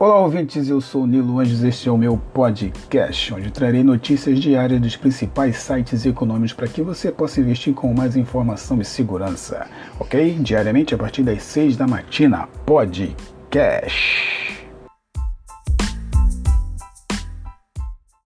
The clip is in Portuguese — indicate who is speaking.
Speaker 1: Olá, ouvintes, eu sou Nilo Anjos, este é o meu podcast, onde trarei notícias diárias dos principais sites econômicos para que você possa investir com mais informação e segurança, ok? Diariamente a partir das 6 da matina, podcast.